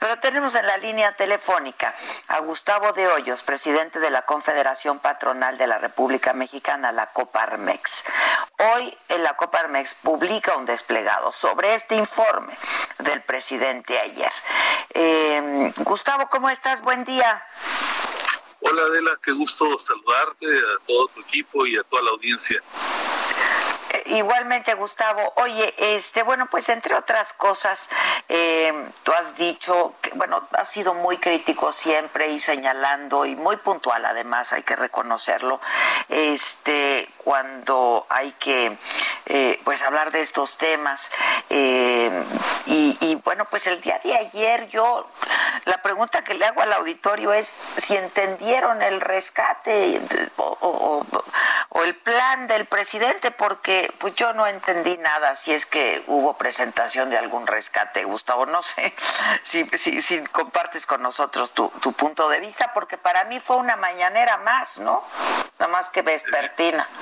Pero tenemos en la línea telefónica a Gustavo de Hoyos, presidente de la Confederación Patronal de la República Mexicana, la Coparmex. Hoy en la Coparmex publica un desplegado sobre este informe del presidente ayer. Eh, Gustavo, ¿cómo estás? Buen día. Hola Adela, qué gusto saludarte a todo tu equipo y a toda la audiencia. Igualmente, Gustavo. Oye, este, bueno, pues entre otras cosas, eh, tú has dicho que, bueno, has sido muy crítico siempre y señalando y muy puntual, además, hay que reconocerlo, este, cuando hay que, eh, pues, hablar de estos temas. Eh, y, y bueno, pues el día de ayer yo, la pregunta que le hago al auditorio es si entendieron el rescate o, el plan del presidente, porque pues yo no entendí nada si es que hubo presentación de algún rescate, Gustavo. No sé si, si, si compartes con nosotros tu, tu, punto de vista, porque para mí fue una mañanera más, ¿no? Nada más que vespertina.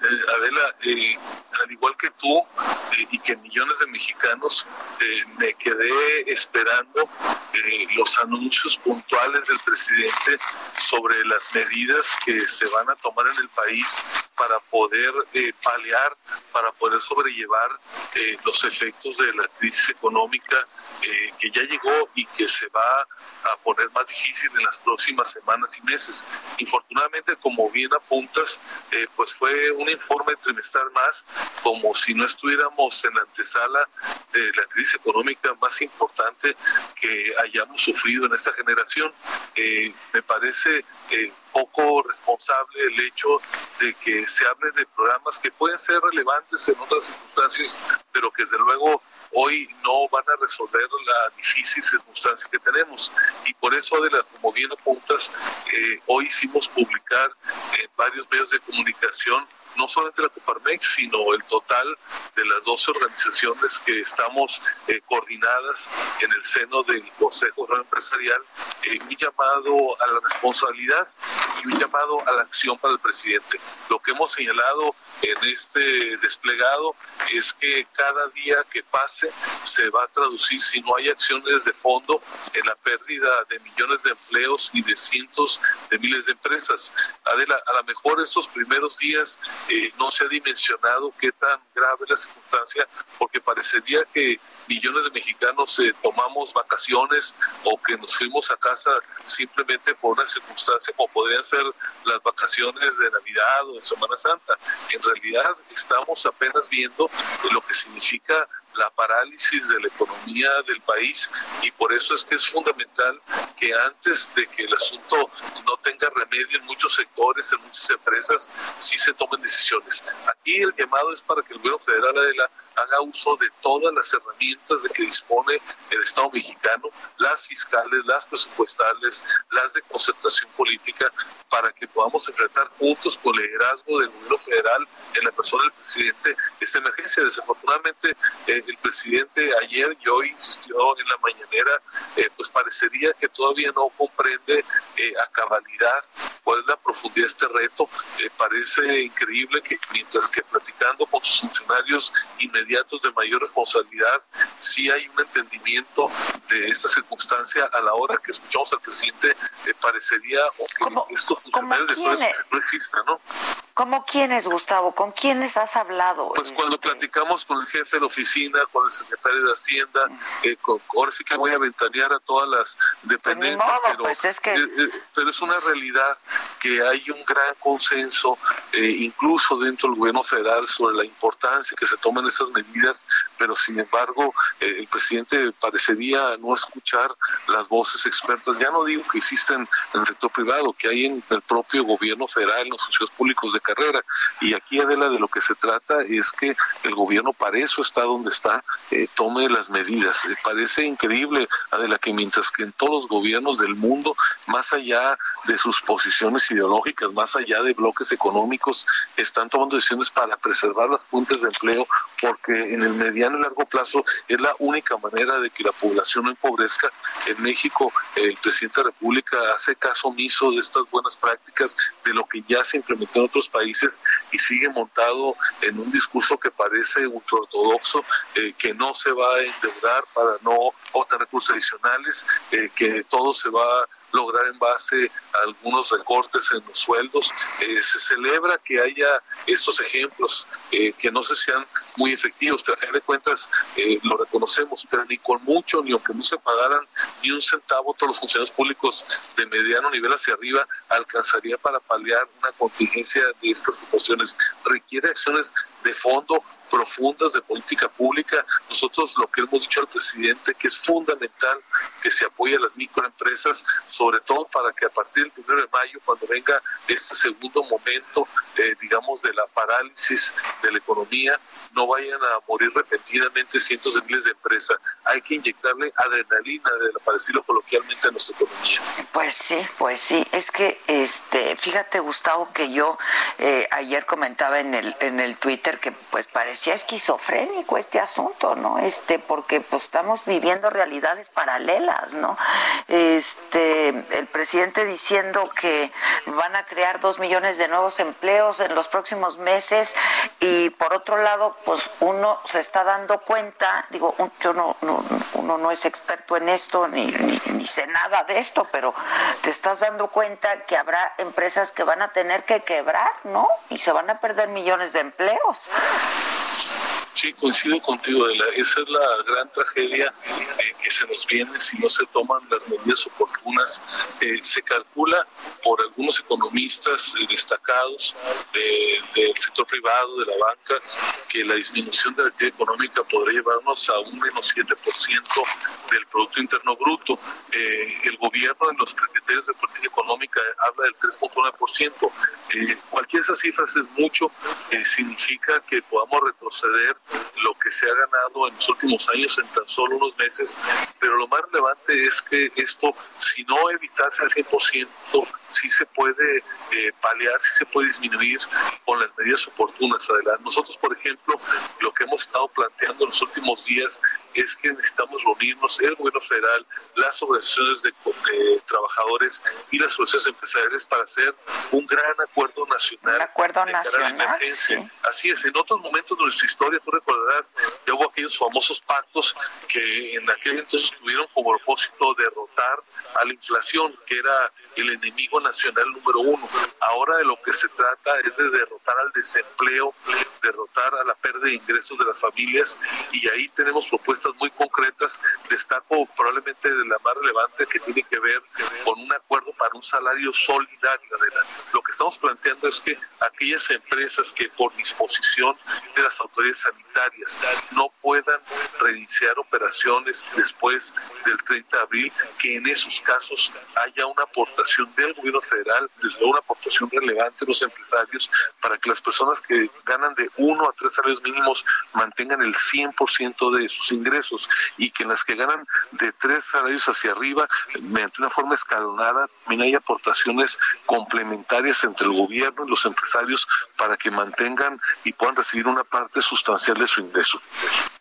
Eh, Adela, eh, al igual que tú eh, y que millones de mexicanos, eh, me quedé esperando los anuncios puntuales del presidente sobre las medidas que se van a tomar en el país para poder paliar, para poder sobrellevar los efectos de la crisis económica que ya llegó y que se va a poner más difícil en las próximas semanas y meses. Infortunadamente, como bien apuntas, pues fue un informe trimestral más como si no estuviéramos en la antesala de la crisis económica más importante que hayamos sufrido en esta generación. Eh, me parece eh, poco responsable el hecho de que se hable de programas que pueden ser relevantes en otras circunstancias, pero que desde luego hoy no van a resolver la difícil circunstancia que tenemos. Y por eso, Adela, como bien apuntas, eh, hoy hicimos publicar en varios medios de comunicación no solamente la Coparmex, sino el total de las 12 organizaciones que estamos eh, coordinadas en el seno del Consejo Empresarial, eh, un llamado a la responsabilidad y un llamado a la acción para el presidente. Lo que hemos señalado en este desplegado es que cada día que pase se va a traducir, si no hay acciones de fondo, en la pérdida de millones de empleos y de cientos de miles de empresas. Adela, a lo mejor estos primeros días eh, no se ha dimensionado qué tan grave es la circunstancia, porque parecería que millones de mexicanos eh, tomamos vacaciones o que nos fuimos a casa simplemente por una circunstancia como podrían ser las vacaciones de Navidad o de Semana Santa. En realidad estamos apenas viendo lo que significa la parálisis de la economía del país y por eso es que es fundamental que antes de que el asunto no tenga remedio en muchos sectores, en muchas empresas, sí se tomen decisiones. Aquí el llamado es para que el gobierno federal haga uso de todas las herramientas de que dispone el Estado mexicano, las fiscales, las presupuestales, las de concentración política, para que podamos enfrentar juntos con el liderazgo del gobierno federal en la persona del presidente esta emergencia. Desafortunadamente, eh, el presidente ayer y hoy insistió en la mañanera, eh, pues parecería que todavía no comprende eh, a cabalidad cuál es la profundidad de este reto. Eh, parece increíble que mientras que platicando con sus funcionarios inmediatos de mayor responsabilidad, sí hay un entendimiento de esta circunstancia a la hora que escuchamos al presidente, parecería o que estos funcionarios de no existan, ¿no? ¿Cómo quiénes, Gustavo? ¿Con quiénes has hablado? Pues cuando este? platicamos con el jefe de la oficina, con el secretario de Hacienda, eh, con, ahora sí que voy a ventanear a todas las dependencias, pues modo, pero, pues es que... eh, eh, pero es una realidad que hay un gran consenso, eh, incluso dentro del gobierno federal, sobre la importancia que se tomen esas medidas, pero sin embargo el presidente parecería no escuchar las voces expertas. Ya no digo que existen en el sector privado, que hay en el propio gobierno federal, en los funcionarios públicos de carrera. Y aquí, Adela, de lo que se trata es que el gobierno para eso está donde está, eh, tome las medidas. Eh, parece increíble, Adela, que mientras que en todos los gobiernos del mundo, más allá de sus posiciones ideológicas, más allá de bloques económicos, están tomando decisiones para preservar las fuentes de empleo, porque en el mediano y largo plazo es la única manera de que la población no empobrezca. En México, el presidente de la República hace caso omiso de estas buenas prácticas, de lo que ya se implementó en otros países y sigue montado en un discurso que parece ultraortodoxo, eh, que no se va a endeudar para no obtener recursos adicionales, eh, que todo se va lograr en base a algunos recortes en los sueldos. Eh, se celebra que haya estos ejemplos eh, que no se sean muy efectivos, pero a fin de cuentas eh, lo reconocemos, pero ni con mucho, ni aunque no se pagaran ni un centavo todos los funcionarios públicos de mediano nivel hacia arriba, alcanzaría para paliar una contingencia de estas situaciones. Requiere acciones de fondo profundas de política pública. Nosotros lo que hemos dicho al presidente que es fundamental que se apoye a las microempresas, sobre todo para que a partir del primero de mayo, cuando venga este segundo momento, eh, digamos, de la parálisis de la economía, no vayan a morir repentinamente cientos de miles de empresas. Hay que inyectarle adrenalina, para decirlo coloquialmente, a nuestra economía. Pues sí, pues sí. Es que, este, fíjate, Gustavo, que yo eh, ayer comentaba en el, en el Twitter que pues parecía esquizofrénico este asunto, ¿no? Este, porque pues estamos viviendo realidades paralelas, ¿no? Este, el presidente diciendo que van a crear dos millones de nuevos empleos en los próximos meses y por otro lado, pues uno se está dando cuenta, digo, yo no, no uno no es experto en esto ni, ni, sé nada de esto, pero te estás dando cuenta que habrá empresas que van a tener que quebrar, ¿no? Y se van a perder millones de empleos. Sí, coincido contigo, esa es la gran tragedia eh, que se nos viene si no se toman las medidas oportunas. Eh, se calcula por algunos economistas eh, destacados del sector privado, de la banca, que la disminución de la actividad económica podría llevarnos a un menos 7% del Producto Interno Bruto. el gobierno en los criterios de política económica habla del 3.1%. cualquiera de esas cifras es mucho, significa que podamos retroceder lo que se ha ganado en los últimos años en tan solo unos meses, pero lo más relevante es que esto, si no evitarse al 100%, sí se puede eh, paliar, sí se puede disminuir con las medidas oportunas. Adelante. Nosotros, por ejemplo, lo que hemos estado planteando en los últimos días es que necesitamos reunirnos el gobierno federal, las organizaciones de, trabajadores y las organizaciones empresariales para hacer un gran acuerdo nacional. Un acuerdo nacional. Emergencia. Así es, en otros momentos de nuestra historia, tú recordarás, ya hubo aquellos famosos pactos que en aquel entonces tuvieron como propósito derrotar a la inflación, que era el enemigo nacional número uno. Ahora de lo que se trata es de derrotar al desempleo, derrotar a la pérdida de ingresos de las familias y ahí tenemos propuestas muy concretas. Destaco probablemente de la más relevante que tiene que ver con un acuerdo para un salario solidario. Lo que estamos planteando es que aquellas empresas que por disposición de las autoridades sanitarias no puedan reiniciar operaciones después del 30 de abril, que en esos casos haya una aportación del gobierno federal, desde luego una aportación relevante de los empresarios para que las personas que ganan de uno a tres salarios mínimos mantengan el 100% de sus ingresos y que en las que ganan de tres salarios hacia arriba, mediante una forma escalonada, también hay aportaciones complementarias entre el gobierno y los empresarios para que mantengan y puedan recibir una parte sustancial de su ingreso.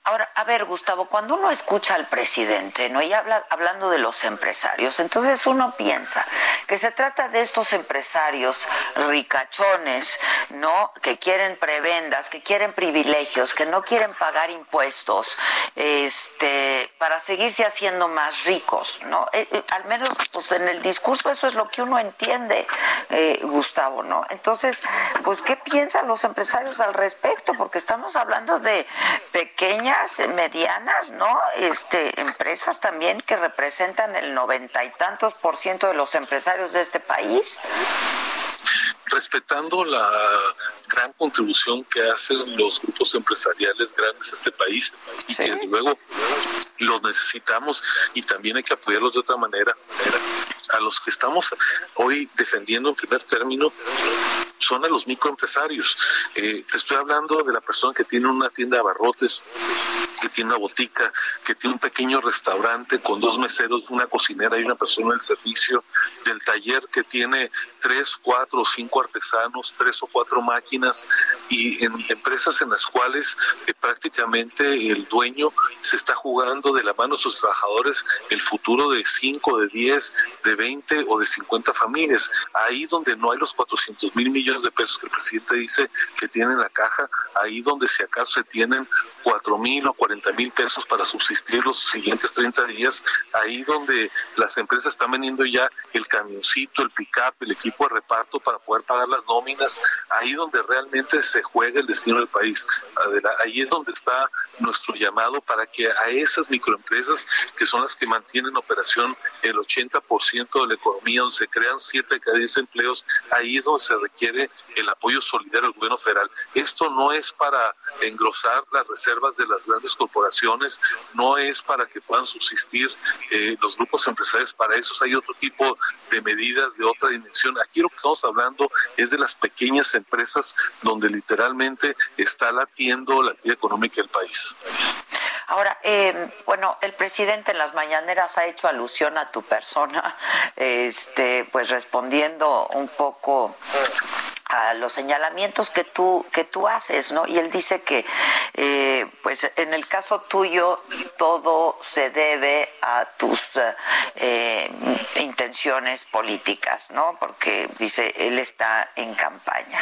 Ahora, a ver, Gustavo, cuando uno escucha al presidente, ¿no? Y habla hablando de los empresarios, entonces uno piensa que se trata de estos empresarios ricachones, ¿no? Que quieren prebendas, que quieren privilegios, que no quieren pagar impuestos, este, para seguirse haciendo más ricos, ¿no? Eh, eh, al menos, pues en el discurso eso es lo que uno entiende, eh, Gustavo, ¿no? Entonces, pues, ¿qué piensan los empresarios al respecto? Porque estamos hablando de pequeñas medianas, ¿no? Este, empresas también que representan el noventa y tantos por ciento de los empresarios de este país. respetando la gran contribución que hacen los grupos empresariales grandes a este país y que desde luego los necesitamos y también hay que apoyarlos de otra manera. A los que estamos hoy defendiendo en primer término son a los microempresarios. Eh, te estoy hablando de la persona que tiene una tienda de abarrotes, que tiene una botica, que tiene un pequeño restaurante con dos meseros, una cocinera y una persona del servicio, del taller que tiene tres, cuatro o cinco artesanos, tres o cuatro máquinas y en empresas en las cuales eh, prácticamente el dueño se está jugando de la mano a sus trabajadores el futuro de cinco, de diez, de veinte o de cincuenta familias. Ahí donde no hay los 400 mil millones de pesos que el presidente dice que tiene en la caja, ahí donde si acaso se tienen cuatro mil o cuarenta mil pesos para subsistir los siguientes 30 días, ahí donde las empresas están vendiendo ya el camioncito, el pick-up, el equipo de reparto para poder pagar las nóminas, ahí donde realmente se juega el destino del país. Ahí es donde está nuestro llamado para que a esas microempresas, que son las que mantienen operación el 80% de la economía, donde se crean 7 de cada 10 empleos, ahí es donde se requiere el apoyo solidario del gobierno federal. Esto no es para engrosar las reservas de las grandes corporaciones, no es para que puedan subsistir eh, los grupos empresariales, para eso hay otro tipo de medidas de otra dimensión. Aquí lo que estamos hablando es de las pequeñas empresas donde literalmente está latiendo la actividad económica del país. Ahora, eh, bueno, el presidente en las mañaneras ha hecho alusión a tu persona, este, pues respondiendo un poco a los señalamientos que tú que tú haces, ¿no? Y él dice que, eh, pues, en el caso tuyo todo se debe a tus eh, intenciones políticas, ¿no? Porque dice él está en campaña.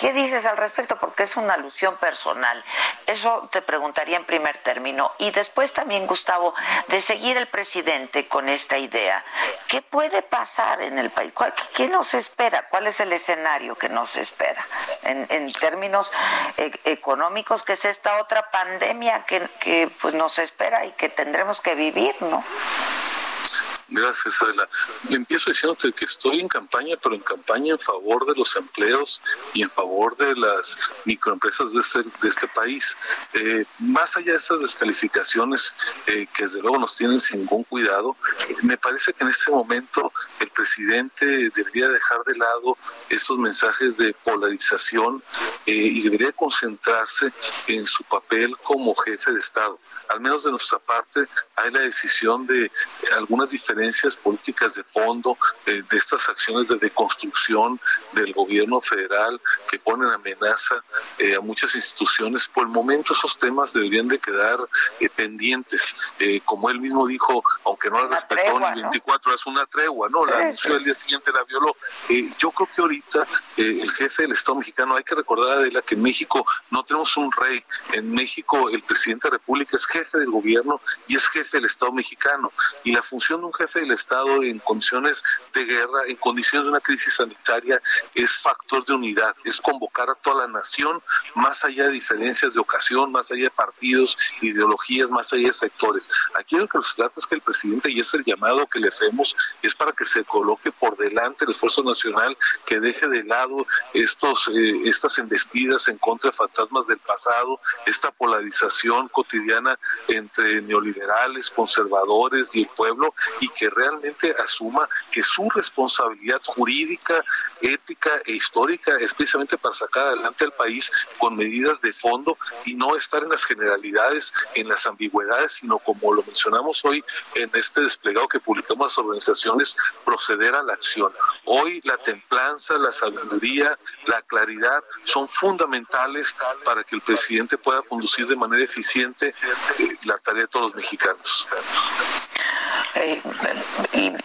¿Qué dices al respecto? Porque es una alusión personal. Eso te preguntaría en primer término. Y después también, Gustavo, de seguir el presidente con esta idea, ¿qué puede pasar en el país? ¿Qué nos espera? ¿Cuál es el escenario que nos espera en, términos e, económicos, que es esta otra pandemia que, que pues nos espera y que tendremos que vivir, ¿no? Gracias, Adela. Empiezo diciéndote que estoy en campaña, pero en campaña en favor de los empleos y en favor de las microempresas de este, este país. Eh, más allá de estas descalificaciones eh, que desde luego nos tienen sin ningún cuidado, me parece que en este momento el presidente debería dejar de lado estos mensajes de polarización eh, y debería concentrarse en su papel como jefe de Estado. Al menos de nuestra parte hay la decisión de algunas diferencias políticas de fondo de, estas acciones de deconstrucción del gobierno federal que ponen amenaza eh, a muchas instituciones. Por el momento esos temas deberían de quedar eh, pendientes. Eh, como él mismo dijo, aunque no la respetó ni 24 horas, una tregua, ¿no? la anunció el día siguiente, la violó. yo creo que ahorita el jefe del Estado mexicano, hay que recordar, Adela, que en México no tenemos un rey. En México el presidente de la República es jefe del gobierno y es jefe del Estado mexicano. Y la función de un jefe del Estado en condiciones de guerra, en condiciones de una crisis sanitaria, es factor de unidad, es convocar a toda la nación, más allá de diferencias de ocasión, más allá de partidos, ideologías, más allá de sectores. Aquí lo que se trata es que el presidente, y es el llamado que le hacemos, es para que se coloque por delante el esfuerzo nacional, que deje de lado estos, eh, estas embestidas en contra de fantasmas del pasado, esta polarización cotidiana entre neoliberales, conservadores y el pueblo, y que realmente asuma que su responsabilidad jurídica, ética e histórica es precisamente para sacar adelante al país con medidas de fondo y no estar en las generalidades, en las ambigüedades, sino como lo mencionamos hoy en este desplegado que publicamos las organizaciones, proceder a la acción. Hoy la templanza, la sabiduría, la claridad son fundamentales para que el presidente pueda conducir de manera eficiente eh, la tarea de todos los mexicanos. Eh,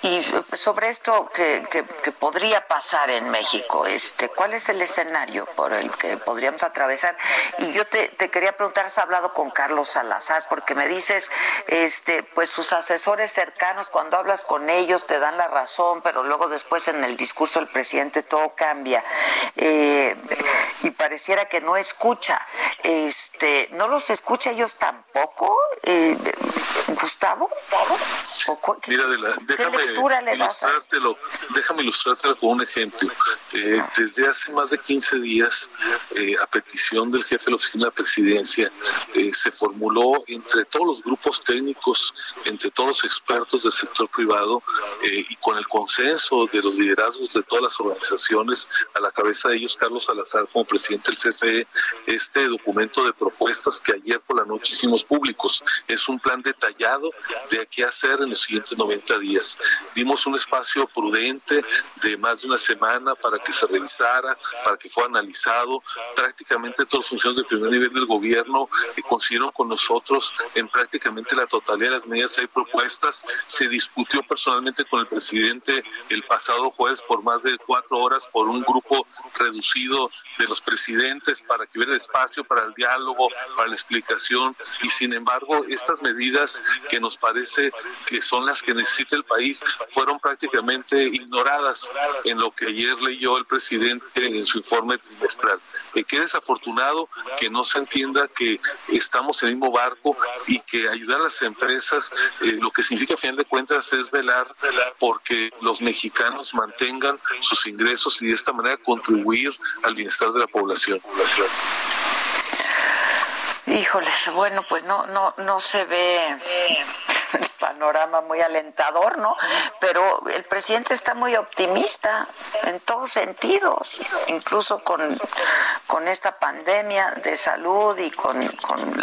y, sobre esto que, que, podría pasar en México, este, ¿cuál es el escenario por el que podríamos atravesar? Y yo te, te, quería preguntar, has hablado con Carlos Salazar, porque me dices, este, pues sus asesores cercanos, cuando hablas con ellos te dan la razón, pero luego después en el discurso del presidente todo cambia. Eh, y pareciera que no escucha. Este, ¿No los escucha ellos tampoco, eh, Gustavo? Mira, déjame ilustrártelo, déjame ilustrártelo con un ejemplo. Eh, desde hace más de 15 días, eh, a petición del jefe de la oficina de la presidencia, eh, se formuló entre todos los grupos técnicos, entre todos los expertos del sector privado y con el consenso de los liderazgos de todas las organizaciones, a la cabeza de ellos Carlos Salazar como presidente del CCE, este documento de propuestas que ayer por la noche hicimos públicos. Es un plan detallado de qué hacer en los siguientes 90 días. Dimos un espacio prudente de más de una semana para que se revisara, para que fuera analizado. Prácticamente todos los funcionarios de primer nivel del gobierno eh, coincidieron con nosotros en prácticamente la totalidad de las medidas hay propuestas. Se discutió personalmente con el presidente el pasado jueves por más de cuatro horas por un grupo reducido de los presidentes para que hubiera espacio para el diálogo, para la explicación y sin embargo estas medidas que nos parece que son las que necesita el país fueron prácticamente ignoradas en lo que ayer leyó el presidente en su informe trimestral. Eh, qué desafortunado que no se entienda que estamos en el mismo barco y que ayudar a las empresas eh, lo que significa a final de cuentas es velar porque los mexicanos mantengan sus ingresos y de esta manera contribuir al bienestar de la población. Híjoles, bueno, pues no, no, no se ve panorama muy alentador, ¿no? Pero el presidente está muy optimista en todos sentidos, incluso con, con esta pandemia de salud y con, con,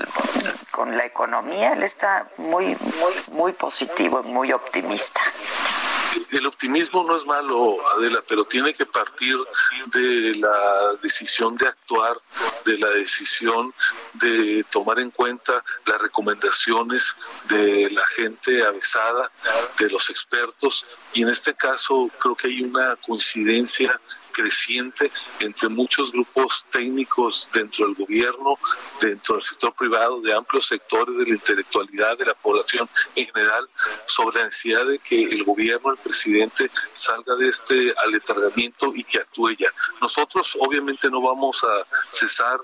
con la economía, él está muy, muy, muy positivo y muy optimista el optimismo no es malo, Adela, pero tiene que partir de la decisión de actuar, de la decisión de tomar en cuenta las recomendaciones de la gente avesada, de los expertos, y en este caso creo que hay una coincidencia creciente entre muchos grupos técnicos dentro del gobierno, dentro del sector privado, de amplios sectores de la intelectualidad de la población en general, sobre la necesidad de que el gobierno, el presidente, salga de este aletargamiento y que actúe ya. Nosotros obviamente no vamos a cesar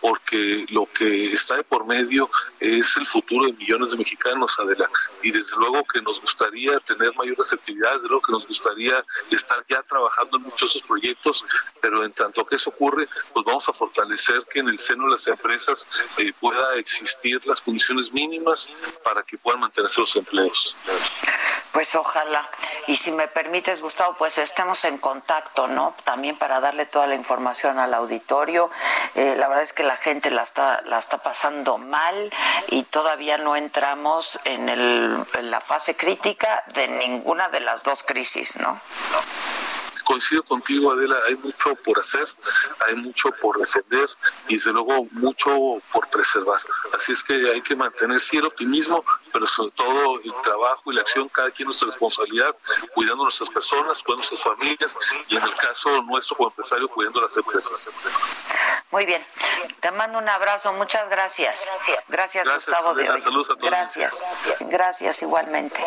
porque lo que está de por medio es el futuro de millones de mexicanos, Adela, y desde luego que nos gustaría tener mayores actividades, de luego que nos gustaría estar ya trabajando en muchos de esos proyectos pero en tanto que eso ocurre, pues vamos a fortalecer que en el seno de las empresas eh, pueda existir las condiciones mínimas para que puedan mantenerse los empleos. Pues ojalá. Y si me permites, Gustavo, pues estemos en contacto, ¿no? También para darle toda la información al auditorio. Eh, la verdad es que la gente la está, la está pasando mal y todavía no entramos en, el, en la fase crítica de ninguna de las dos crisis, ¿no? Coincido contigo, Adela, hay mucho por hacer, hay mucho por defender y desde luego mucho por preservar. Así es que hay que mantener sí el optimismo, pero sobre todo el trabajo y la acción, cada quien nuestra responsabilidad, cuidando a nuestras personas, cuidando a nuestras familias y en el caso nuestro como empresario, cuidando a las empresas. Muy bien, te mando un abrazo, muchas gracias. Gracias, Gustavo de hoy. Gracias, gracias igualmente.